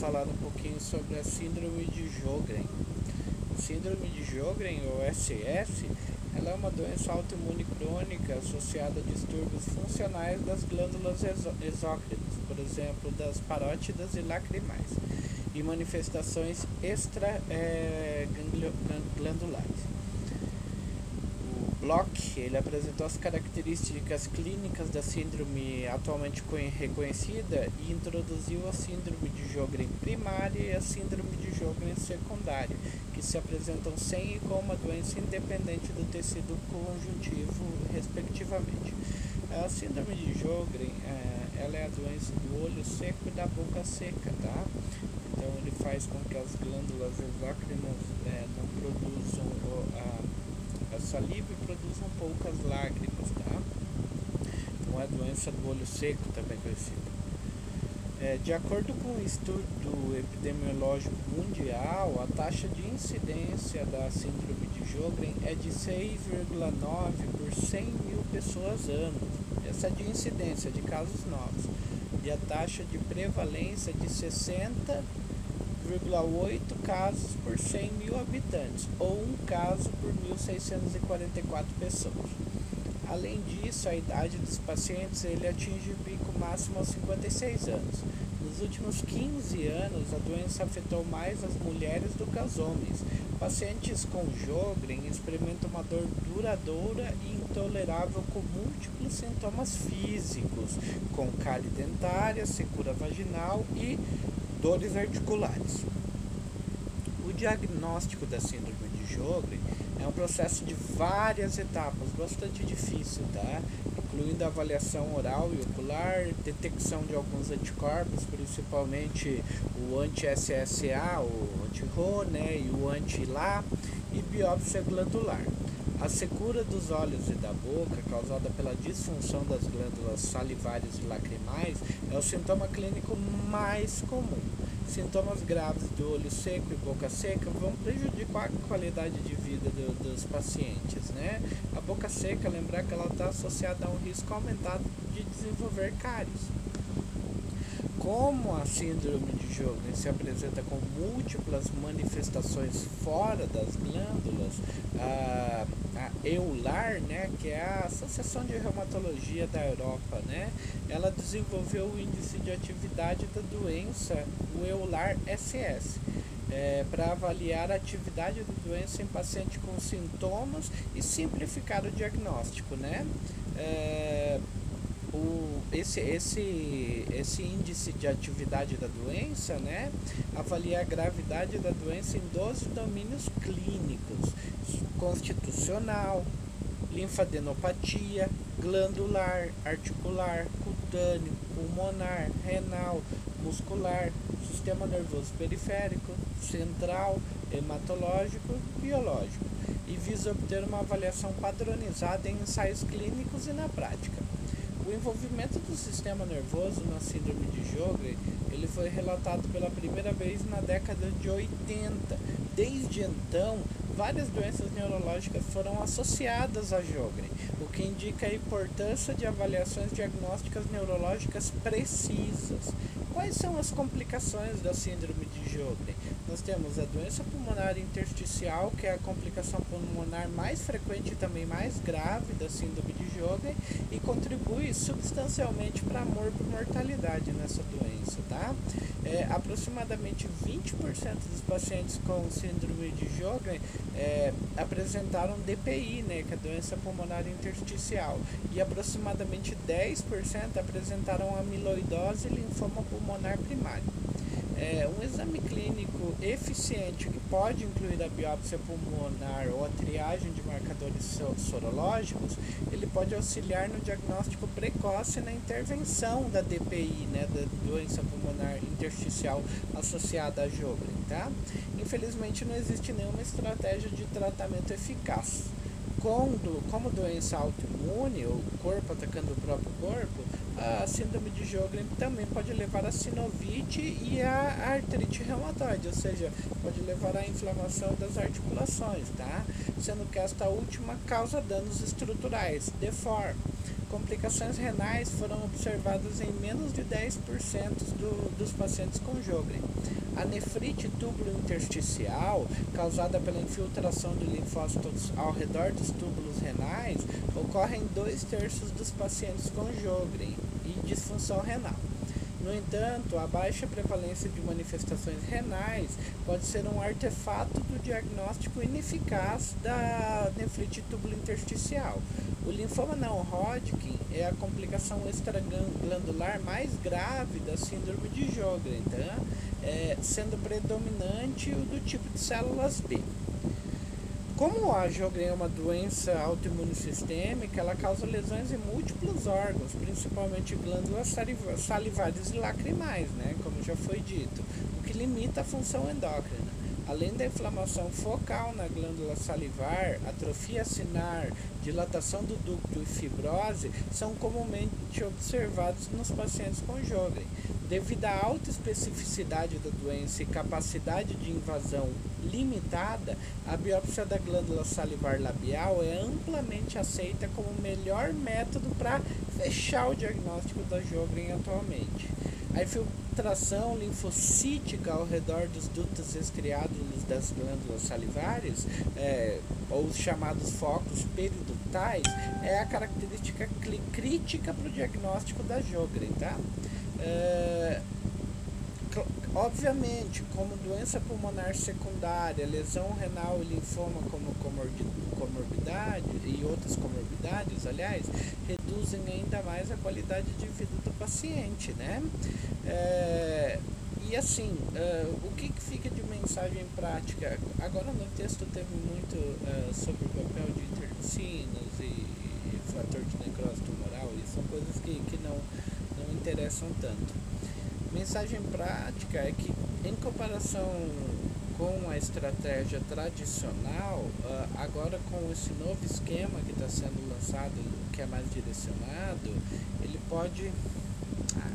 falar um pouquinho sobre a síndrome de Sjögren. Síndrome de Sjögren, ou SS, ela é uma doença autoimune crônica associada a distúrbios funcionais das glândulas exócrinas, por exemplo, das parótidas e lacrimais, e manifestações extra-glandulares. Eh, Bloch ele apresentou as características clínicas da síndrome atualmente reconhecida e introduziu a síndrome de Sjögren primária e a síndrome de Sjögren secundária, que se apresentam sem e com uma doença independente do tecido conjuntivo, respectivamente. A síndrome de Sjögren é, ela é a doença do olho seco e da boca seca, tá? Então ele faz com que as glândulas exócrinas é, não produzam a saliva e produzem poucas lágrimas, tá? Então é a doença do olho seco também conhecida. É, de acordo com o estudo epidemiológico mundial, a taxa de incidência da síndrome de Sjögren é de 6,9 por 100 mil pessoas ano. Essa é de incidência de casos novos. E a taxa de prevalência de 60 0,8 casos por 100 mil habitantes, ou um caso por 1.644 pessoas. Além disso, a idade dos pacientes ele atinge o pico máximo aos 56 anos. Nos últimos 15 anos, a doença afetou mais as mulheres do que os homens. Pacientes com Jogren experimentam uma dor duradoura e intolerável com múltiplos sintomas físicos, com cárie dentária, secura vaginal e dores articulares. O diagnóstico da síndrome de Jogren é um processo de várias etapas, bastante difícil, tá? Incluindo a avaliação oral e ocular, detecção de alguns anticorpos, principalmente o anti-SSA, o anti-RO, né, e o anti-LA, e biópsia glandular. A secura dos olhos e da boca, causada pela disfunção das glândulas salivares e lacrimais, é o sintoma clínico mais comum. Sintomas graves do olho seco e boca seca vão prejudicar a qualidade de vida do, dos pacientes, né? A boca seca, lembrar que ela está associada a um risco aumentado de desenvolver cáries. Como a síndrome de Sjögren se apresenta com múltiplas manifestações fora das glândulas, a, a EULAR, né, que é a Associação de Reumatologia da Europa, né, ela desenvolveu o índice de atividade da doença, o EULAR SS. É, para avaliar a atividade da doença em paciente com sintomas e simplificar o diagnóstico, né? É, esse, esse, esse índice de atividade da doença, né, avalia a gravidade da doença em 12 domínios clínicos: constitucional, linfadenopatia, glandular, articular, cutâneo, pulmonar, renal, muscular, sistema nervoso periférico, central, hematológico, biológico, e visa obter uma avaliação padronizada em ensaios clínicos e na prática. O envolvimento do sistema nervoso na síndrome de Sjögren ele foi relatado pela primeira vez na década de 80. Desde então, várias doenças neurológicas foram associadas a Sjögren, o que indica a importância de avaliações diagnósticas neurológicas precisas. Quais são as complicações da síndrome de Sjögren? Nós temos a doença pulmonar intersticial, que é a complicação pulmonar mais frequente e também mais grave da síndrome de Sjögren e contribui substancialmente para a mortalidade nessa doença, tá? É, aproximadamente 20% dos pacientes com síndrome de Sjögren é, apresentaram DPI, né, que é doença pulmonar intersticial, e aproximadamente 10% apresentaram amiloidose e linfoma pulmonar primário. É, um exame clínico eficiente que pode incluir a biópsia pulmonar ou a triagem de marcadores sorológicos, ele pode auxiliar no diagnóstico precoce e na intervenção da DPI, né, da doença pulmonar intersticial associada a Jogren, tá? Infelizmente não existe nenhuma estratégia de tratamento eficaz. Como doença autoimune, o corpo atacando o próprio corpo, a síndrome de Sjögren também pode levar a sinovite e a artrite reumatoide, ou seja, pode levar à inflamação das articulações, tá? Sendo que esta última causa danos estruturais, deform. Complicações renais foram observadas em menos de 10% do, dos pacientes com Jogren. A nefrite túbulo intersticial, causada pela infiltração de linfócitos ao redor dos túbulos renais, ocorre em dois terços dos pacientes com Jogren e disfunção renal. No entanto, a baixa prevalência de manifestações renais pode ser um artefato do diagnóstico ineficaz da nefrite túbulo intersticial. O linfoma não Hodgkin é a complicação extraglandular mais grave da síndrome de Sjögren, tá? é, sendo predominante o do tipo de células B. Como a Sjogren é uma doença autoimune sistêmica, ela causa lesões em múltiplos órgãos, principalmente glândulas salivares e lacrimais, né, como já foi dito, o que limita a função endócrina. Além da inflamação focal na glândula salivar, atrofia sinar, dilatação do ducto e fibrose são comumente observados nos pacientes com Sjogren. Devido à alta especificidade da doença e capacidade de invasão limitada, a biópsia da glândula salivar labial é amplamente aceita como o melhor método para fechar o diagnóstico da Sjogren atualmente. A infiltração linfocítica ao redor dos dutos estriádulos das glândulas salivares, é, ou os chamados focos periductais, é a característica crítica para o diagnóstico da Sjogren, tá? É, obviamente, como doença pulmonar secundária, lesão renal e linfoma como comorbidade e outras comorbidades, aliás, reduzem ainda mais a qualidade de vida do paciente, né? É, e assim, uh, o que, que, fica de mensagem prática? Agora no texto teve muito uh, sobre o papel de interleucinas e, e fator de necrose tumoral, e são coisas que, que não não interessam tanto. Mensagem prática é que, em comparação com a estratégia tradicional, ah, agora com esse novo esquema que está sendo lançado, que é mais direcionado, ele pode. Ah,